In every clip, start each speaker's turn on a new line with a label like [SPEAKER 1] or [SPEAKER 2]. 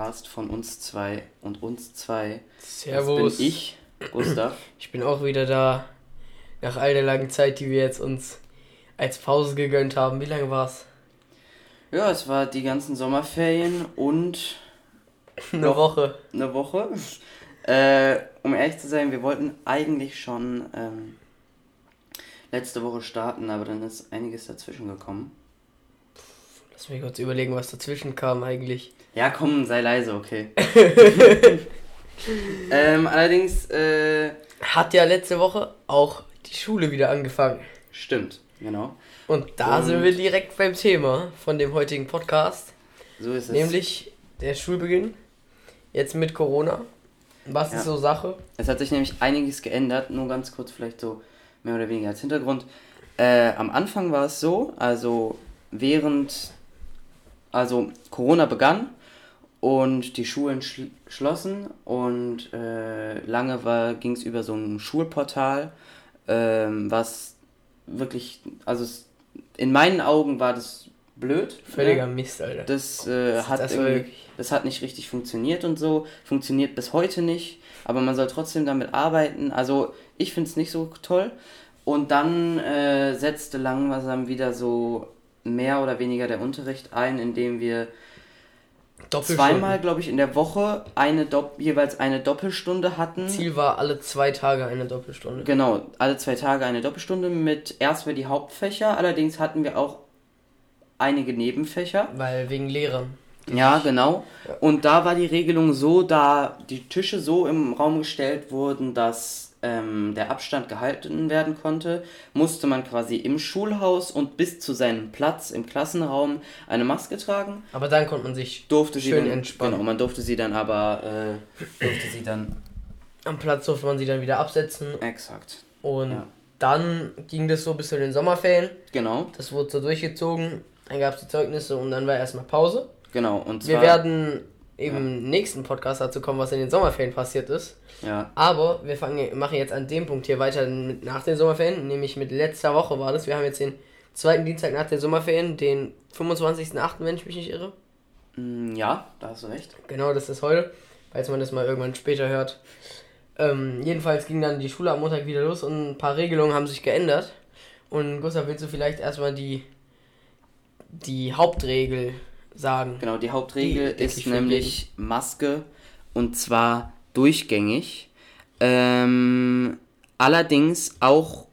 [SPEAKER 1] Podcast von uns zwei und uns zwei.
[SPEAKER 2] Servus.
[SPEAKER 1] Das bin ich, Gustav.
[SPEAKER 2] Ich bin auch wieder da. Nach all der langen Zeit, die wir jetzt uns als Pause gegönnt haben. Wie lange war's?
[SPEAKER 1] Ja, es war die ganzen Sommerferien und
[SPEAKER 2] Eine Woche.
[SPEAKER 1] eine Woche. Äh, um ehrlich zu sein, wir wollten eigentlich schon ähm, letzte Woche starten, aber dann ist einiges dazwischen gekommen.
[SPEAKER 2] Lass mich kurz überlegen, was dazwischen kam eigentlich.
[SPEAKER 1] Ja, komm, sei leise, okay. ähm, allerdings, äh,
[SPEAKER 2] Hat ja letzte Woche auch die Schule wieder angefangen.
[SPEAKER 1] stimmt, genau.
[SPEAKER 2] Und da
[SPEAKER 1] Und-
[SPEAKER 2] sind wir direkt beim Thema von dem heutigen Podcast.
[SPEAKER 1] So ist es.
[SPEAKER 2] Nämlich der Schulbeginn. Jetzt mit Corona. Was
[SPEAKER 1] Ja.
[SPEAKER 2] ist so Sache?
[SPEAKER 1] Es hat sich nämlich einiges geändert, nur ganz kurz vielleicht so mehr oder weniger als Hintergrund. Äh, am Anfang war es so, also während, also Corona begann und die Schulen schl schlossen und äh, lange ging es über so ein Schulportal, ähm, was wirklich, also es, in meinen Augen war das blöd.
[SPEAKER 2] Völliger
[SPEAKER 1] ne?
[SPEAKER 2] Mist, Alter.
[SPEAKER 1] Das, äh,
[SPEAKER 2] Das-
[SPEAKER 1] hat
[SPEAKER 2] das
[SPEAKER 1] das hat nicht richtig funktioniert und so. Funktioniert bis heute nicht. Aber man soll trotzdem damit arbeiten. Also ich finde es nicht so toll. Und dann äh, setzte langsam wieder so mehr oder weniger der Unterricht ein, indem wir zweimal, glaube ich, in der Woche eine Dopp jeweils eine Doppelstunde hatten.
[SPEAKER 2] Ziel war alle zwei Tage eine Doppelstunde.
[SPEAKER 1] Genau, alle zwei Tage eine Doppelstunde mit erstmal die Hauptfächer. Allerdings hatten wir auch einige Nebenfächer.
[SPEAKER 2] Weil wegen Lehrern.
[SPEAKER 1] Ja, genau.
[SPEAKER 2] Ja.
[SPEAKER 1] Und da war die Regelung so, da die Tische so im Raum gestellt wurden, dass ähm, der Abstand gehalten werden konnte, musste man quasi im Schulhaus und bis zu seinem Platz im Klassenraum eine Maske tragen.
[SPEAKER 2] Aber dann konnte man sich
[SPEAKER 1] Durfte sie
[SPEAKER 2] Schön
[SPEAKER 1] dann,
[SPEAKER 2] entspannen.
[SPEAKER 1] Genau, man durfte sie dann aber, äh, durfte sie dann,
[SPEAKER 2] am Platz durfte man sie dann wieder absetzen.
[SPEAKER 1] exakt.
[SPEAKER 2] Und
[SPEAKER 1] Ja.
[SPEAKER 2] dann ging das so bis zu den Sommerferien.
[SPEAKER 1] Genau,
[SPEAKER 2] Das wurde so durchgezogen. Dann gab es die Zeugnisse und dann war erstmal Pause.
[SPEAKER 1] genau. Und
[SPEAKER 2] Wir
[SPEAKER 1] zwar,
[SPEAKER 2] werden im nächsten Podcast dazu kommen, was in den Sommerferien passiert ist.
[SPEAKER 1] ja,
[SPEAKER 2] Aber wir fangen, machen jetzt an dem Punkt hier weiter mit nach den Sommerferien, nämlich mit letzter Woche war das. Wir haben jetzt den zweiten Dienstag nach den Sommerferien, den 25.08., wenn ich mich nicht irre.
[SPEAKER 1] mm, ja, da hast du recht.
[SPEAKER 2] Genau, das ist heute, falls man das mal irgendwann später hört. Ähm, jedenfalls ging dann die Schule am Montag wieder los und ein paar Regelungen haben sich geändert. Und Gustav, willst du vielleicht erstmal die, die Hauptregel sagen?
[SPEAKER 1] Genau, die Hauptregel
[SPEAKER 2] Die,
[SPEAKER 1] ist nämlich Maske und zwar durchgängig. Ähm, allerdings auch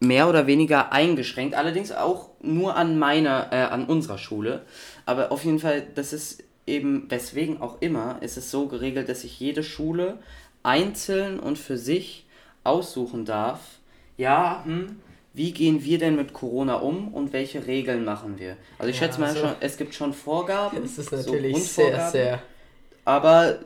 [SPEAKER 1] mehr oder weniger eingeschränkt, allerdings auch nur an meiner, äh, an unserer Schule. Aber auf jeden Fall, das ist eben, weswegen auch immer, ist es so geregelt, dass sich jede Schule einzeln und für sich aussuchen darf, ja, hm, wie gehen wir denn mit Corona um und welche Regeln machen wir? Also ich
[SPEAKER 2] Ja,
[SPEAKER 1] schätze mal
[SPEAKER 2] also-
[SPEAKER 1] schon, es gibt schon Vorgaben.
[SPEAKER 2] Das ist
[SPEAKER 1] so
[SPEAKER 2] natürlich sehr,
[SPEAKER 1] Grundvorgaben,
[SPEAKER 2] sehr.
[SPEAKER 1] Aber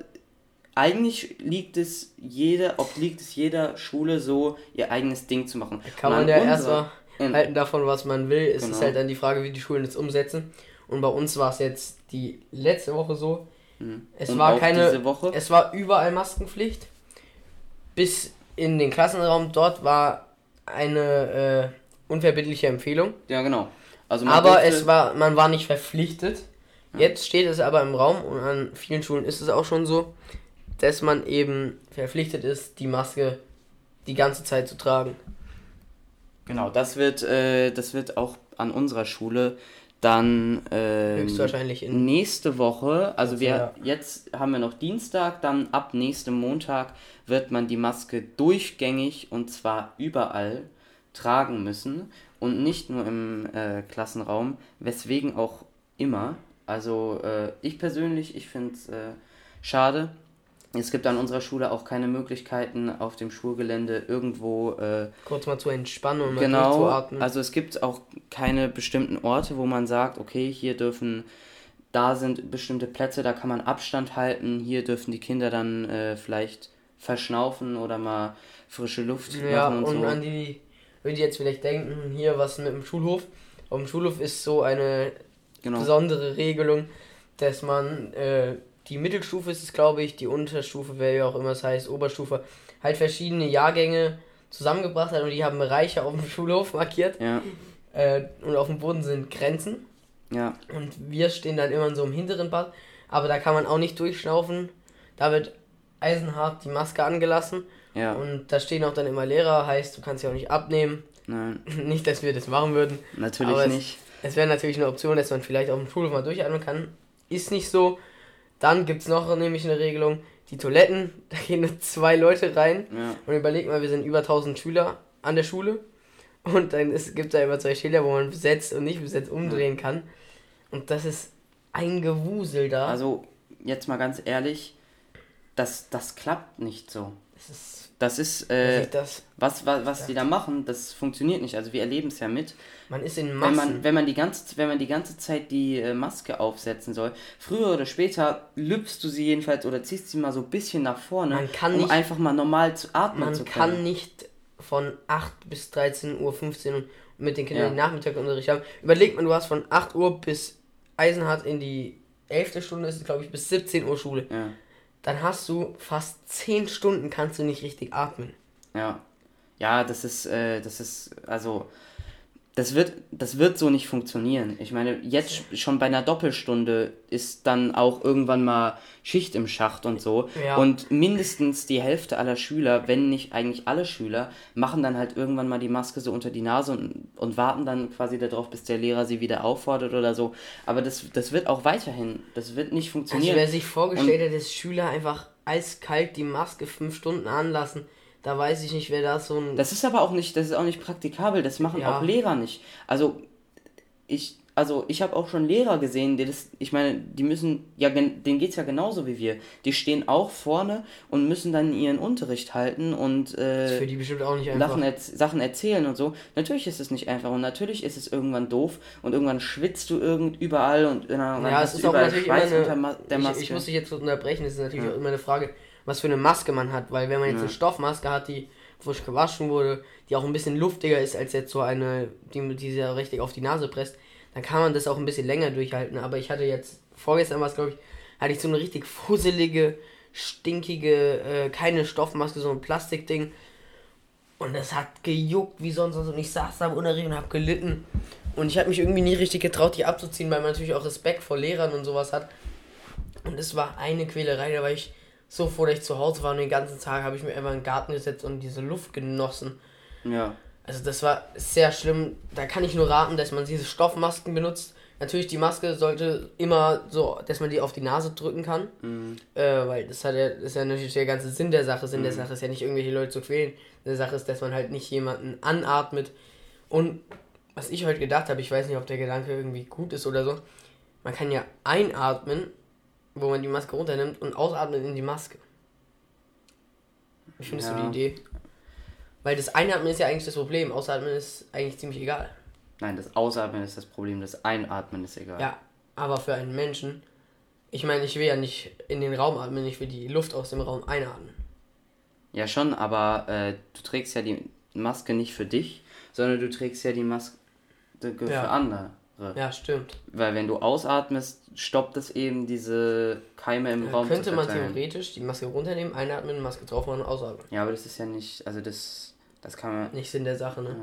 [SPEAKER 1] eigentlich liegt es jeder, obliegt es jeder Schule so, ihr eigenes Ding zu machen.
[SPEAKER 2] Kann man
[SPEAKER 1] an
[SPEAKER 2] ja erstmal halten davon, was man will. Es ist
[SPEAKER 1] Genau.
[SPEAKER 2] halt dann die Frage, wie die Schulen das umsetzen. Und bei uns war es jetzt die letzte Woche so.
[SPEAKER 1] Mhm.
[SPEAKER 2] Es
[SPEAKER 1] Und
[SPEAKER 2] war keine. Es war überall Maskenpflicht. Bis in den Klassenraum. Dort war eine äh, unverbindliche Empfehlung.
[SPEAKER 1] Ja, genau. Also
[SPEAKER 2] Aber es war, man war nicht verpflichtet. Jetzt steht es aber im Raum und an vielen Schulen ist es auch schon so, dass man eben verpflichtet ist, die Maske die ganze Zeit zu tragen.
[SPEAKER 1] Genau, das wird, äh, das wird auch an unserer Schule dann ähm,
[SPEAKER 2] Höchstwahrscheinlich in
[SPEAKER 1] nächste Woche, also wir
[SPEAKER 2] Ja.
[SPEAKER 1] jetzt haben wir noch Dienstag, dann ab nächstem Montag wird man die Maske durchgängig und zwar überall tragen müssen und nicht nur im äh, Klassenraum, weswegen auch immer. Also äh, ich persönlich, ich finde es äh, schade. Es gibt an unserer Schule auch keine Möglichkeiten auf dem Schulgelände irgendwo äh,
[SPEAKER 2] kurz mal zu entspannen und mal
[SPEAKER 1] Genau,
[SPEAKER 2] durchzuatmen.
[SPEAKER 1] also es gibt auch keine bestimmten Orte, wo man sagt, okay, hier dürfen, da sind bestimmte Plätze, da kann man Abstand halten, hier dürfen die Kinder dann äh, vielleicht verschnaufen oder mal frische Luft
[SPEAKER 2] Ja,
[SPEAKER 1] machen
[SPEAKER 2] und,
[SPEAKER 1] und, so.
[SPEAKER 2] an die, würde jetzt vielleicht denken, hier was mit dem Schulhof. Auf dem Schulhof ist so eine
[SPEAKER 1] genau.
[SPEAKER 2] besondere Regelung, dass man äh, die Mittelstufe ist es, glaube ich, die Unterstufe, wer ja auch immer es heißt, Oberstufe, halt verschiedene Jahrgänge zusammengebracht hat und die haben Bereiche auf dem Schulhof markiert.
[SPEAKER 1] Ja,
[SPEAKER 2] Äh, und auf dem Boden sind Grenzen.
[SPEAKER 1] ja,
[SPEAKER 2] Und wir stehen dann immer in so einem hinteren Bad. aber da kann man auch nicht durchschnaufen. Da wird eisenhart die Maske angelassen.
[SPEAKER 1] Ja.
[SPEAKER 2] Und da stehen auch dann immer Lehrer, heißt, du kannst sie auch nicht abnehmen.
[SPEAKER 1] Nein,
[SPEAKER 2] Nicht, dass wir das machen würden.
[SPEAKER 1] natürlich
[SPEAKER 2] Aber es-
[SPEAKER 1] nicht.
[SPEAKER 2] Es wäre natürlich eine Option, dass man vielleicht auf dem Schulhof mal durchatmen kann. Ist nicht so. Dann gibt es noch nämlich eine Regelung, die Toiletten, da gehen nur zwei Leute rein.
[SPEAKER 1] Ja.
[SPEAKER 2] Und überleg mal, wir sind über 1000 Schüler an der Schule. Und dann gibt es da immer zwei Schilder, wo man besetzt und nicht besetzt umdrehen kann. Und das ist ein Gewusel da.
[SPEAKER 1] Also, jetzt mal ganz ehrlich, das, das klappt nicht so.
[SPEAKER 2] Das ist.
[SPEAKER 1] Das ist,
[SPEAKER 2] man
[SPEAKER 1] äh,
[SPEAKER 2] das,
[SPEAKER 1] was, was, was die da machen, das funktioniert nicht. Also wir erleben es ja mit.
[SPEAKER 2] man ist in
[SPEAKER 1] Wenn
[SPEAKER 2] Massen.
[SPEAKER 1] man, wenn man die ganze, wenn man die ganze Zeit die äh, Maske aufsetzen soll, früher oder später lüpfst du sie jedenfalls oder ziehst sie mal so ein bisschen nach vorne,
[SPEAKER 2] Man kann
[SPEAKER 1] um
[SPEAKER 2] nicht-
[SPEAKER 1] einfach mal normal zu atmen
[SPEAKER 2] man
[SPEAKER 1] zu können.
[SPEAKER 2] kann nicht von 8 bis 13 Uhr 15 Uhr mit den Kindern
[SPEAKER 1] Ja.
[SPEAKER 2] den Nachmittagsunterricht haben. Überlegt man, du hast von 8 Uhr bis Eisenhart in die 11. Stunde, ist glaube ich, bis 17 Uhr Schule.
[SPEAKER 1] Ja,
[SPEAKER 2] Dann hast du fast 10 Stunden, kannst du nicht richtig atmen.
[SPEAKER 1] ja. Ja, das ist, äh, das ist, also, das wird, das wird so nicht funktionieren. Ich meine, jetzt sch- schon bei einer Doppelstunde ist dann auch irgendwann mal Schicht im Schacht und so.
[SPEAKER 2] Ja.
[SPEAKER 1] Und mindestens die Hälfte aller Schüler, wenn nicht eigentlich alle Schüler, machen dann halt irgendwann mal die Maske so unter die Nase und, und warten dann quasi darauf, bis der Lehrer sie wieder auffordert oder so. Aber das, das wird auch weiterhin, das wird nicht
[SPEAKER 2] Also
[SPEAKER 1] funktionieren.
[SPEAKER 2] wer sich vorgestellt hat, dass Schüler einfach eiskalt die Maske 5 Stunden anlassen, da weiß ich nicht, wer da so ein...
[SPEAKER 1] Das ist aber auch nicht, das ist auch nicht praktikabel, das machen
[SPEAKER 2] Ja.
[SPEAKER 1] auch Lehrer nicht. Also ich, also ich habe auch schon Lehrer gesehen, die das, ich meine, die müssen, ja, denen geht's ja genauso wie wir. Die stehen auch vorne und müssen dann ihren Unterricht halten und äh,
[SPEAKER 2] für die bestimmt auch nicht einfach.
[SPEAKER 1] Sachen, erz Sachen erzählen und so. Natürlich ist es nicht einfach und natürlich ist es irgendwann doof und irgendwann schwitzt du irgend überall und dann
[SPEAKER 2] Ja, es ist auch natürlich immer
[SPEAKER 1] Schweiß unter
[SPEAKER 2] eine,
[SPEAKER 1] der Maske.
[SPEAKER 2] ich, ich muss dich jetzt unterbrechen, es ist natürlich auch immer eine Frage, was für eine Maske man hat, weil wenn man jetzt
[SPEAKER 1] Ja.
[SPEAKER 2] eine Stoffmaske hat, die frisch gewaschen wurde, die auch ein bisschen luftiger ist als jetzt so eine, die, die sehr richtig auf die Nase presst, dann kann man das auch ein bisschen länger durchhalten, aber ich hatte jetzt, vorgestern war es glaube ich, hatte ich so eine richtig fusselige, stinkige, äh, keine Stoffmaske, so ein Plastikding und das hat gejuckt wie sonst was und ich saß da im Unterricht und habe gelitten. Und ich habe mich irgendwie nie richtig getraut, die abzuziehen, weil man natürlich auch Respekt vor Lehrern und sowas hat. Und es war eine Quälerei, da war ich so froh, dass ich zu Hause war und den ganzen Tag habe ich mir einfach in den Garten gesetzt und diese Luft genossen.
[SPEAKER 1] ja.
[SPEAKER 2] Also das war sehr schlimm. Da kann ich nur raten, dass man diese Stoffmasken benutzt. Natürlich, die Maske sollte immer so, dass man die auf die Nase drücken kann. Äh, weil das hat ja, das ist ja natürlich der ganze Sinn der Sache. Sinn der Sache ist ja nicht irgendwelche Leute zu quälen. Der Sache ist, dass man halt nicht jemanden anatmet. Und was ich heute gedacht habe, ich weiß nicht, ob der Gedanke irgendwie gut ist oder so. Man kann ja einatmen, wo man die Maske runternimmt und ausatmen in die Maske. Wie findest du
[SPEAKER 1] Ja.
[SPEAKER 2] die Idee? Weil das Einatmen ist ja eigentlich das Problem. Ausatmen ist eigentlich ziemlich egal.
[SPEAKER 1] Nein, das Ausatmen ist das Problem, das Einatmen ist egal.
[SPEAKER 2] Ja, aber für einen Menschen, ich meine, ich will ja nicht in den Raum atmen, ich will die Luft aus dem Raum einatmen.
[SPEAKER 1] Ja, schon, aber äh, du trägst ja die Maske nicht für dich, sondern du trägst ja die Maske für
[SPEAKER 2] Ja.
[SPEAKER 1] andere.
[SPEAKER 2] Ja, stimmt.
[SPEAKER 1] Weil wenn du ausatmest, stoppt es eben diese Keime im
[SPEAKER 2] Äh,
[SPEAKER 1] Raum
[SPEAKER 2] könnte man theoretisch die Maske runternehmen, einatmen, Maske drauf machen und ausatmen.
[SPEAKER 1] Ja, aber das ist ja nicht, also das, das kann man.
[SPEAKER 2] Nicht Sinn der Sache, ne?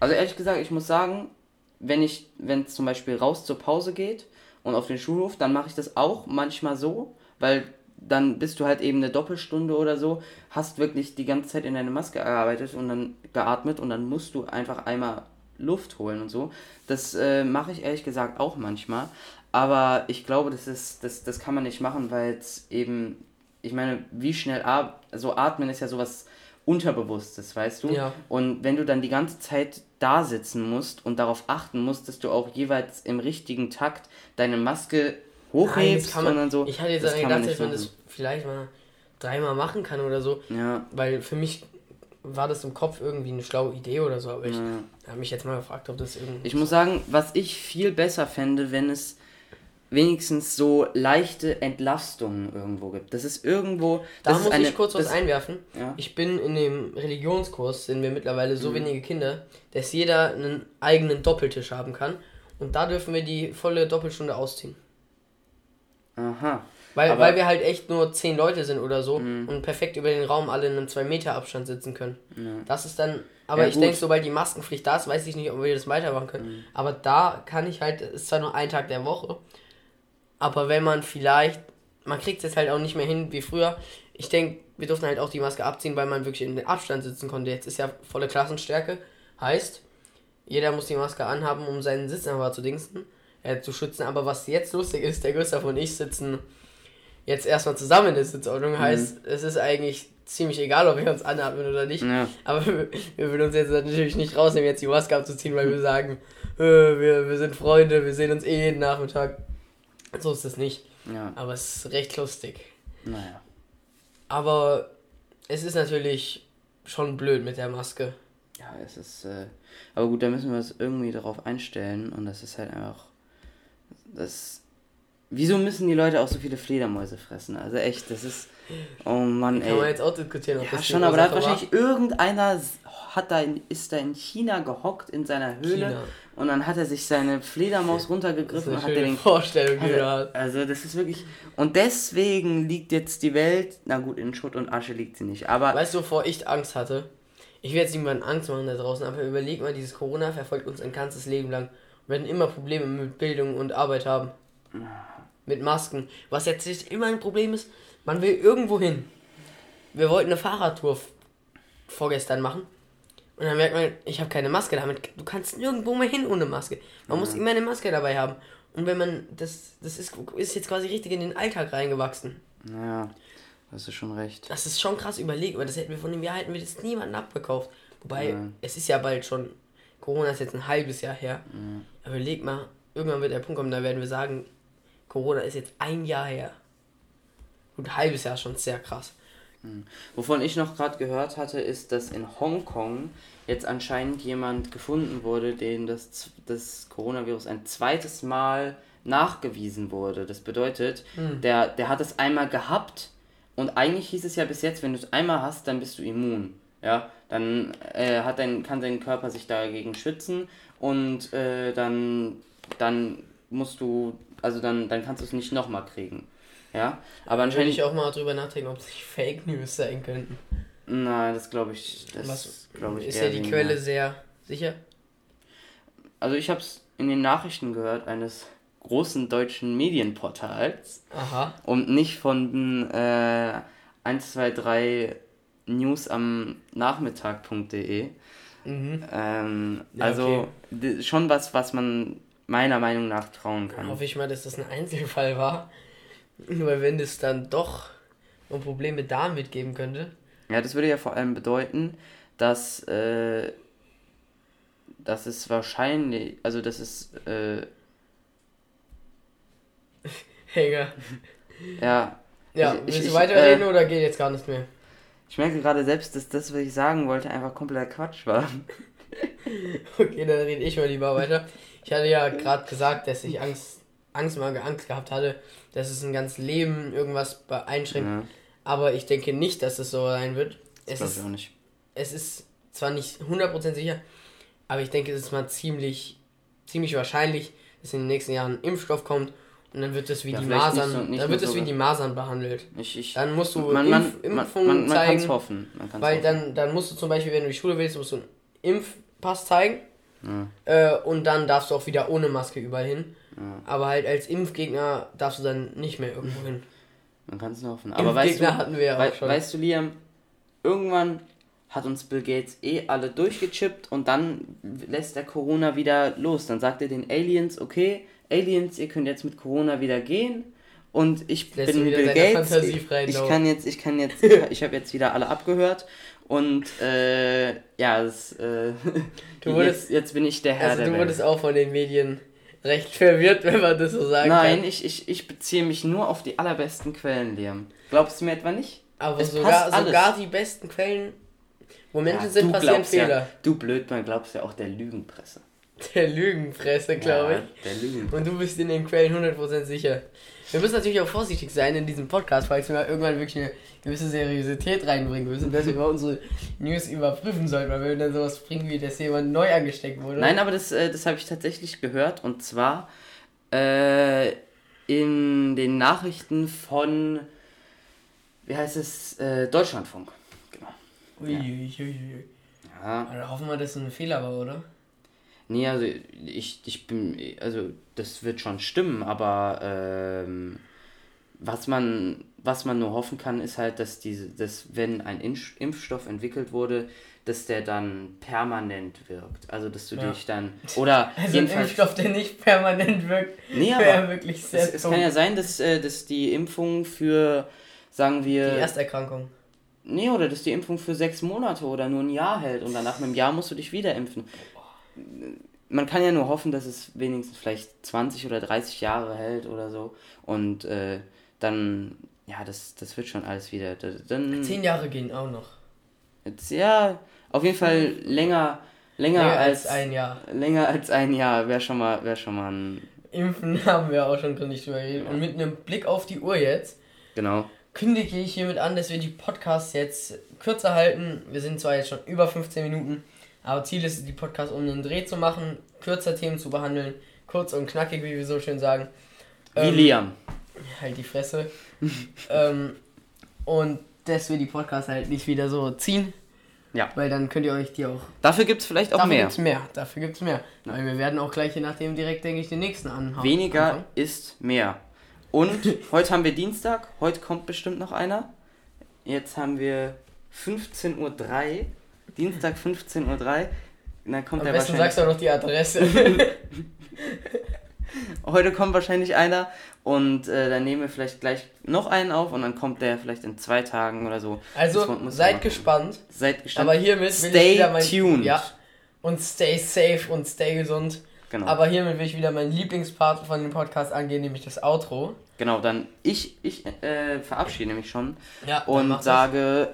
[SPEAKER 1] Also ehrlich gesagt, ich muss sagen, wenn ich, wenn es zum Beispiel raus zur Pause geht und auf den Schulhof, dann mache ich das auch manchmal so, weil dann bist du halt eben eine Doppelstunde oder so, hast wirklich die ganze Zeit in deine Maske gearbeitet und dann geatmet und dann musst du einfach einmal Luft holen und so. Das äh, mache ich ehrlich gesagt auch manchmal. Aber ich glaube, das ist, das, das kann man nicht machen, weil es eben, ich meine, wie schnell ab, so atmen ist ja sowas Unterbewusstes, weißt du?
[SPEAKER 2] Ja.
[SPEAKER 1] Und wenn du dann die ganze Zeit da sitzen musst und darauf achten musst, dass du auch jeweils im richtigen Takt deine Maske
[SPEAKER 2] Nein,
[SPEAKER 1] hochhebst
[SPEAKER 2] kann man,
[SPEAKER 1] so.
[SPEAKER 2] ich hatte jetzt
[SPEAKER 1] das
[SPEAKER 2] gedacht, dass man das vielleicht mal dreimal machen kann oder so.
[SPEAKER 1] Ja,
[SPEAKER 2] Weil für mich war das im Kopf irgendwie eine schlaue Idee oder so, aber ich
[SPEAKER 1] ja.
[SPEAKER 2] habe mich jetzt mal gefragt, ob das irgendwie.
[SPEAKER 1] Ich muss sagen, was ich viel besser fände, wenn es wenigstens so leichte Entlastungen irgendwo gibt. Das ist irgendwo.
[SPEAKER 2] da muss
[SPEAKER 1] eine,
[SPEAKER 2] ich kurz was einwerfen.
[SPEAKER 1] Ja.
[SPEAKER 2] Ich bin in dem Religionskurs, sind wir mittlerweile
[SPEAKER 1] Mhm.
[SPEAKER 2] so wenige Kinder, dass jeder einen eigenen Doppeltisch haben kann. Und da dürfen wir die volle Doppelstunde ausziehen.
[SPEAKER 1] Aha.
[SPEAKER 2] Weil,
[SPEAKER 1] Aber-
[SPEAKER 2] weil wir halt echt nur zehn Leute sind oder so und perfekt über den Raum alle in einem 2 Meter Abstand sitzen können. Das ist dann. Aber
[SPEAKER 1] Ja,
[SPEAKER 2] ich denke, sobald die Maskenpflicht da ist, weiß ich nicht, ob wir das weitermachen können.
[SPEAKER 1] Mhm.
[SPEAKER 2] Aber da kann ich halt, ist zwar nur ein Tag der Woche, Aber wenn man vielleicht, man kriegt es jetzt halt auch nicht mehr hin wie früher. Ich denke, wir durften halt auch die Maske abziehen, weil man wirklich in den Abstand sitzen konnte. Jetzt ist ja volle Klassenstärke. Heißt, jeder muss die Maske anhaben, um seinen Sitz einfach zu dingsten, äh, zu schützen. Aber was jetzt lustig ist, der Gustav und ich sitzen jetzt erstmal zusammen in der Sitzordnung. Mhm. Heißt, es ist eigentlich ziemlich egal, ob wir uns anatmen oder nicht. Ja. Aber wir, wir würden uns jetzt natürlich nicht rausnehmen, jetzt die Maske abzuziehen, weil wir sagen, äh, wir, wir sind Freunde, wir sehen uns eh jeden Nachmittag. So ist es nicht. Ja. Aber es ist recht lustig. Naja. Aber es ist natürlich schon blöd mit der Maske.
[SPEAKER 1] Ja, es ist. Äh, aber gut, da müssen wir uns irgendwie darauf einstellen und das ist halt einfach. Das. Wieso müssen die Leute auch so viele Fledermäuse fressen? Also echt, das ist. Oh Mann, ey. Kann man jetzt auch diskutieren, ob ja, das schon, aber da hat wahrscheinlich irgendeiner hat da in, ist da in China gehockt in seiner Höhle China. und dann hat er sich seine Fledermaus runtergegriffen und hat er den Vorstellung hat er, Also das ist wirklich und deswegen liegt jetzt die Welt, na gut, in Schutt und Asche liegt sie nicht, aber
[SPEAKER 2] Weißt du, wovor ich Angst hatte? Ich will jetzt niemandem Angst machen da draußen, aber überleg mal, dieses Corona verfolgt uns ein ganzes Leben lang. Wir werden immer Probleme mit Bildung und Arbeit haben. Mit Masken. Was jetzt immer ein Problem ist, man will irgendwo hin. Wir wollten eine Fahrradtour vorgestern machen. Und dann merkt man, ich habe keine Maske damit. Du kannst nirgendwo mehr hin ohne Maske. Man ja. muss immer eine Maske dabei haben. Und wenn man, das, das ist, ist jetzt quasi richtig in den Alltag reingewachsen.
[SPEAKER 1] Ja, hast du schon recht.
[SPEAKER 2] Das ist schon krass überlegt, weil das hätten wir von dem Jahr hätten wir das niemanden abgekauft. Wobei, ja. es ist ja bald schon, Corona ist jetzt ein halbes Jahr her. Ja. Überleg mal, irgendwann wird der Punkt kommen, da werden wir sagen, Corona ist jetzt ein Jahr her. Gut, ein halbes Jahr schon sehr krass.
[SPEAKER 1] Hm. Wovon ich noch gerade gehört hatte, ist, dass in Hongkong jetzt anscheinend jemand gefunden wurde, den das, das Coronavirus ein zweites Mal nachgewiesen wurde. Das bedeutet, mhm. der, der hat es einmal gehabt und eigentlich hieß es ja bis jetzt, wenn du es einmal hast, dann bist du immun. Ja, dann äh, hat dein, kann dein Körper sich dagegen schützen und äh, dann, dann musst du, also dann, dann kannst du es nicht nochmal kriegen. Ja,
[SPEAKER 2] aber anscheinend. ich auch mal drüber nachdenken, ob es nicht Fake News sein könnten.
[SPEAKER 1] Nein, das glaube ich. Das
[SPEAKER 2] glaube ich. Ist ja die Quelle mehr. sehr sicher?
[SPEAKER 1] Also ich habe es in den Nachrichten gehört eines großen deutschen Medienportals. Aha. Und nicht von äh, 123 News am Nachmittag.de. Mhm. Ähm, ja, also okay. schon was, was man meiner Meinung nach trauen kann.
[SPEAKER 2] Hoffe ich mal, dass das ein Einzelfall war. Weil wenn es dann doch noch Probleme damit geben könnte.
[SPEAKER 1] Ja, das würde ja vor allem bedeuten, dass, äh, dass es wahrscheinlich, also dass es, äh,
[SPEAKER 2] Hänger.
[SPEAKER 1] Ja.
[SPEAKER 2] Ja, ich, willst ich, du weiterreden äh, oder geht jetzt gar nicht mehr?
[SPEAKER 1] Ich merke gerade selbst, dass das, was ich sagen wollte, einfach kompletter Quatsch war.
[SPEAKER 2] okay, dann rede ich mal lieber weiter. Ich hatte ja gerade gesagt, dass ich Angst, Angst mal Angst gehabt hatte, dass es ein ganzes Leben irgendwas einschränkt. Ja. Aber ich denke nicht, dass es so sein wird. Das es ist, auch nicht. Es ist zwar nicht 100% sicher, aber ich denke, es ist mal ziemlich, ziemlich wahrscheinlich, dass in den nächsten Jahren ein Impfstoff kommt und dann wird es wie ja, die Masern, so, dann wird es wie die Masern behandelt. Ich, ich, dann musst du man, Impf, man, Impfungen man, man, man zeigen. Hoffen. Weil hoffen. dann, dann musst du zum Beispiel, wenn du die Schule willst, musst du einen Impfpass zeigen. Ja. Äh, und dann darfst du auch wieder ohne Maske überall hin. Ja. Aber halt als Impfgegner darfst du dann nicht mehr irgendwo hin.
[SPEAKER 1] Man kann es nur hoffen. Aber weißt du, hatten wir ja we schon. weißt du, Liam, irgendwann hat uns Bill Gates eh alle durchgechippt und dann lässt der Corona wieder los. Dann sagt er den Aliens, okay, Aliens, ihr könnt jetzt mit Corona wieder gehen und ich Lässt bin Bill Gates. Ich, ich kann jetzt, ich kann jetzt, ich habe jetzt wieder alle abgehört und äh, ja, es, äh,
[SPEAKER 2] du wurdest, jetzt, jetzt bin ich der Herr also der du wurdest auch von den Medien recht verwirrt, wenn man das so sagen
[SPEAKER 1] Nein, kann. Nein, ich, ich, ich beziehe mich nur auf die allerbesten Quellen, Liam. Glaubst du mir etwa nicht?
[SPEAKER 2] Aber es sogar, sogar die besten Quellen, wo Menschen ja, sind, passieren
[SPEAKER 1] Fehler. Ja, du Blödmann glaubst ja auch der Lügenpresse.
[SPEAKER 2] Der Lügenpresse, glaube ja, ich. Der Lügenpresse. Und du bist in den Quellen 100% sicher. Wir müssen natürlich auch vorsichtig sein in diesem Podcast, falls wir irgendwann wirklich eine gewisse Seriosität reinbringen müssen, dass wir mal unsere News überprüfen sollten, weil wir dann sowas bringen, wie dass jemand neu angesteckt wurde.
[SPEAKER 1] Nein, aber das, äh, das habe ich tatsächlich gehört und zwar äh, in den Nachrichten von, wie heißt es, äh, Deutschlandfunk. Genau. Ui, ja.
[SPEAKER 2] ui, ui, ui. Ja. Also hoffen wir, dass es ein Fehler war, oder?
[SPEAKER 1] Nee, also ich, ich bin, also das wird schon stimmen, aber ähm, was man, was man nur hoffen kann, ist halt, dass diese, dass wenn ein Impf- Impfstoff entwickelt wurde, dass der dann permanent wirkt. Also dass du
[SPEAKER 2] Ja.
[SPEAKER 1] dich dann oder
[SPEAKER 2] Also ein
[SPEAKER 1] jedenfalls
[SPEAKER 2] Impfstoff, der nicht permanent wirkt,
[SPEAKER 1] Nee,
[SPEAKER 2] wäre
[SPEAKER 1] aber
[SPEAKER 2] wirklich sehr
[SPEAKER 1] es, es kann ja sein, dass, äh, dass die Impfung für, sagen wir,
[SPEAKER 2] Die Ersterkrankung.
[SPEAKER 1] nee, oder dass die Impfung für sechs Monate oder nur ein Jahr hält und dann nach einem Jahr musst du dich wieder impfen. Man kann ja nur hoffen, dass es wenigstens vielleicht 20 oder 30 Jahre hält oder so und äh, dann, ja, das, das wird schon alles wieder. Da- Dann,
[SPEAKER 2] Zehn Jahre gehen auch noch.
[SPEAKER 1] jetzt, ja, auf jeden Fall länger, länger,
[SPEAKER 2] Länger
[SPEAKER 1] als,
[SPEAKER 2] als ein Jahr.
[SPEAKER 1] länger als ein Jahr wäre schon mal, wäre schon mal ein,
[SPEAKER 2] Impfen haben wir auch schon gründlich drüber geredet. Und mit einem Blick auf die Uhr jetzt
[SPEAKER 1] genau.
[SPEAKER 2] kündige ich hiermit an, dass wir die Podcasts jetzt kürzer halten. Wir sind zwar jetzt schon über 15 Minuten, aber Ziel ist es, die Podcasts um einen Dreh zu machen, kürzer Themen zu behandeln, kurz und knackig, wie wir so schön sagen.
[SPEAKER 1] Wie
[SPEAKER 2] Ähm,
[SPEAKER 1] Liam.
[SPEAKER 2] Halt die Fresse. ähm, und dass wir die Podcasts halt nicht wieder so ziehen.
[SPEAKER 1] Ja.
[SPEAKER 2] Weil dann könnt ihr euch die auch.
[SPEAKER 1] Dafür gibt es vielleicht auch
[SPEAKER 2] dafür
[SPEAKER 1] mehr.
[SPEAKER 2] gibt's mehr. Dafür gibt's mehr. Weil wir werden auch gleich je nachdem direkt, denke ich, den nächsten anhauen.
[SPEAKER 1] Weniger
[SPEAKER 2] anfangen.
[SPEAKER 1] ist mehr. Und heute haben wir Dienstag, heute kommt bestimmt noch einer. Jetzt haben wir 15.03 Uhr. Dienstag 15.03 Uhr. Dann kommt
[SPEAKER 2] Am
[SPEAKER 1] der
[SPEAKER 2] besten sagst du auch noch die Adresse.
[SPEAKER 1] Heute kommt wahrscheinlich einer und äh, dann nehmen wir vielleicht gleich noch einen auf und dann kommt der vielleicht in zwei Tagen oder so.
[SPEAKER 2] Also seid gespannt.
[SPEAKER 1] Seid gespannt.
[SPEAKER 2] Aber hiermit will
[SPEAKER 1] Stay
[SPEAKER 2] ich wieder mein
[SPEAKER 1] tuned.
[SPEAKER 2] Ja. Und stay safe und stay gesund.
[SPEAKER 1] genau.
[SPEAKER 2] Aber hiermit will ich wieder meinen Lieblingspart von dem Podcast angehen, nämlich das Outro.
[SPEAKER 1] genau, dann ich, ich äh, verabschiede mich schon.
[SPEAKER 2] Ja,
[SPEAKER 1] und sage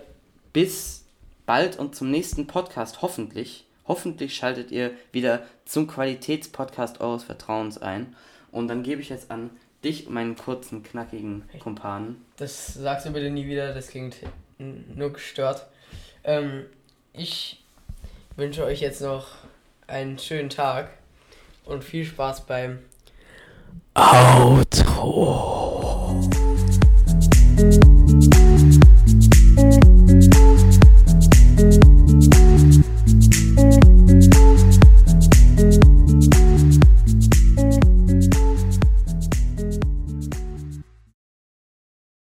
[SPEAKER 1] bis bald und zum nächsten Podcast hoffentlich. Hoffentlich schaltet ihr wieder zum Qualitätspodcast eures Vertrauens ein. Und dann gebe ich jetzt an dich, meinen kurzen, knackigen Kumpanen.
[SPEAKER 2] Das sagst du bitte nie wieder, das klingt nur gestört. Ähm, ich wünsche euch jetzt noch einen schönen Tag und viel Spaß beim Outro.